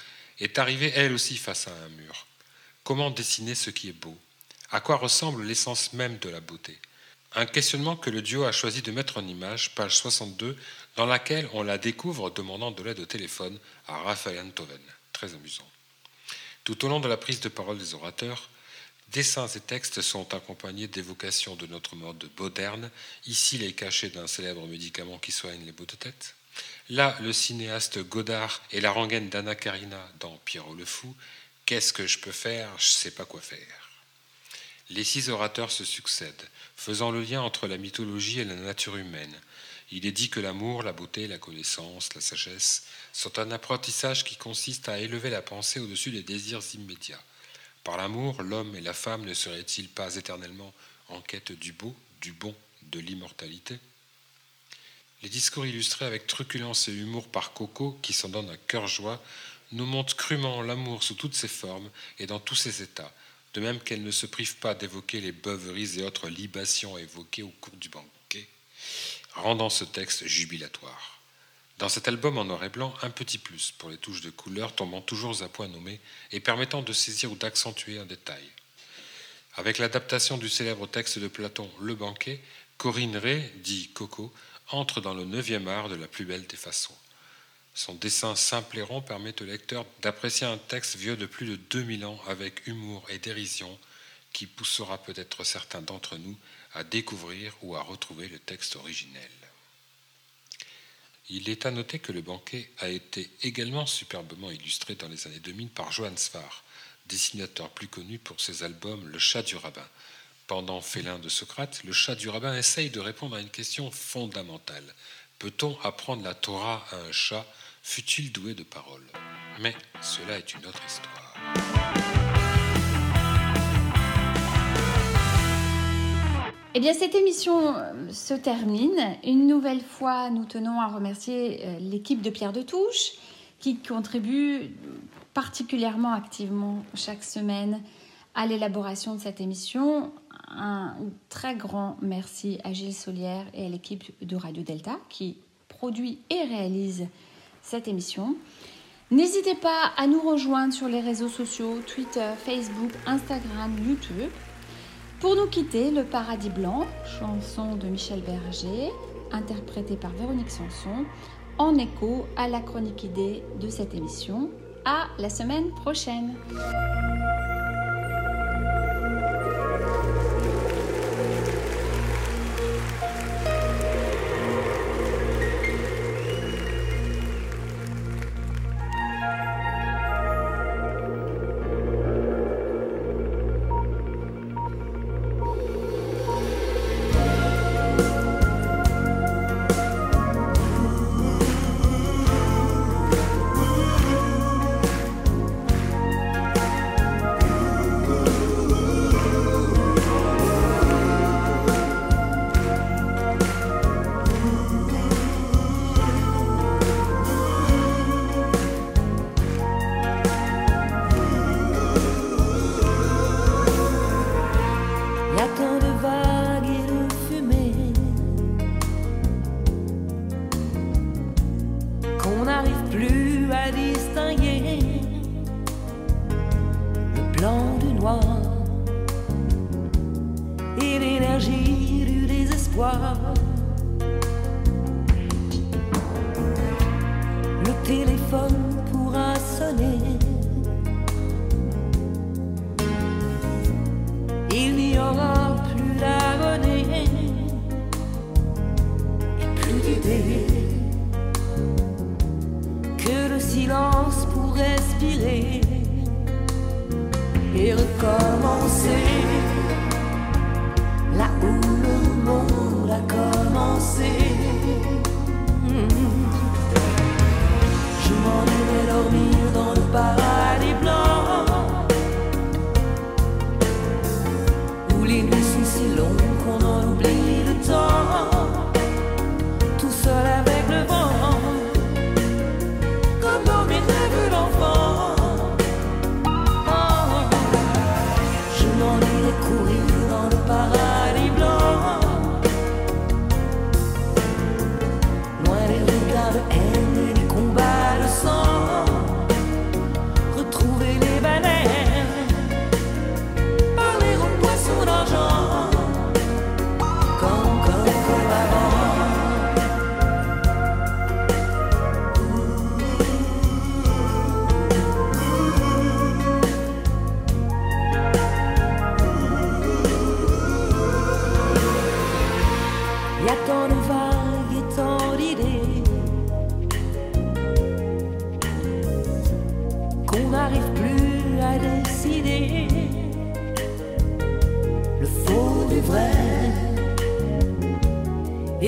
[SPEAKER 13] est arrivée elle aussi face à un mur. Comment dessiner ce qui est beau? À quoi ressemble l'essence même de la beauté? Un questionnement que le duo a choisi de mettre en image, page 62, dans laquelle on la découvre demandant de l'aide au téléphone à Raphaël Enthoven. Très amusant. Tout au long de la prise de parole des orateurs, dessins et textes sont accompagnés d'évocations de notre mode moderne. Ici, les cachets d'un célèbre médicament qui soigne les maux de tête. Là, le cinéaste Godard et la rengaine d'Anna Karina dans Pierrot le Fou. Qu'est-ce que je peux faire? Je sais pas quoi faire. Les six orateurs se succèdent, faisant le lien entre la mythologie et la nature humaine. Il est dit que l'amour, la beauté, la connaissance, la sagesse sont un apprentissage qui consiste à élever la pensée au-dessus des désirs immédiats. Par l'amour, l'homme et la femme ne seraient-ils pas éternellement en quête du beau, du bon, de l'immortalité? Les discours illustrés avec truculence et humour par Coco, qui s'en donne un cœur joie, nous montrent crûment l'amour sous toutes ses formes et dans tous ses états, de même qu'elle ne se prive pas d'évoquer les beuveries et autres libations évoquées au cours du banquet, rendant ce texte jubilatoire. Dans cet album en noir et blanc, un petit plus pour les touches de couleur tombant toujours à point nommé et permettant de saisir ou d'accentuer un détail. Avec l'adaptation du célèbre texte de Platon Le banquet, Corinne Ray, dit Coco, entre dans le neuvième art de la plus belle des façons. Son dessin simple et rond permet au lecteur d'apprécier un texte vieux de plus de 2000 ans avec humour et dérision qui poussera peut-être certains d'entre nous à découvrir ou à retrouver le texte originel. Il est à noter que le banquet a été également superbement illustré dans les années 2000 par Johann Svar, dessinateur plus connu pour ses albums Le chat du rabbin. Pendant Félin de Socrate, le chat du rabbin essaye de répondre à une question fondamentale. Peut-on apprendre la Torah à un chat? Fut-il doué de parole Mais cela est une autre histoire.
[SPEAKER 1] Eh bien, cette émission euh, se termine. Une nouvelle fois, nous tenons à remercier euh, l'équipe de Pierre de Touche qui contribue particulièrement activement chaque semaine à l'élaboration de cette émission. Un très grand merci à Gilles Solière et à l'équipe de Radio Delta qui produit et réalise cette émission. N'hésitez pas à nous rejoindre sur les réseaux sociaux, Twitter, Facebook, Instagram, YouTube. Pour nous quitter, Le Paradis Blanc, chanson de Michel Berger, interprétée par Véronique Sanson, en écho à la chronique idée de cette émission. À la semaine prochaine!
[SPEAKER 14] Le téléphone pourra sonner. Il n'y aura plus la monnaie et plus d'idées que le silence pour respirer et recommencer. Je m'en allais dormir dans le paradis blanc, où les nuits sont si longues qu'on en oublie le temps, tout seul avec le vent.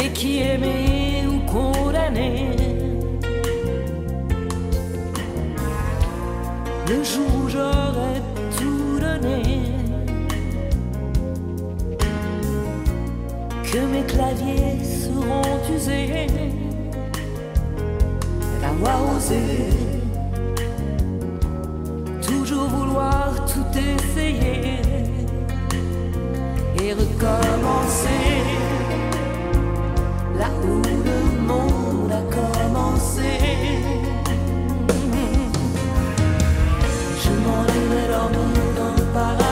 [SPEAKER 14] et qui aimait ou condamnait. Le jour où j'aurais tout donné, que mes claviers seront usés d'avoir osé toujours vouloir tout essayer et recommencer. Je m'en
[SPEAKER 1] dans le paradis.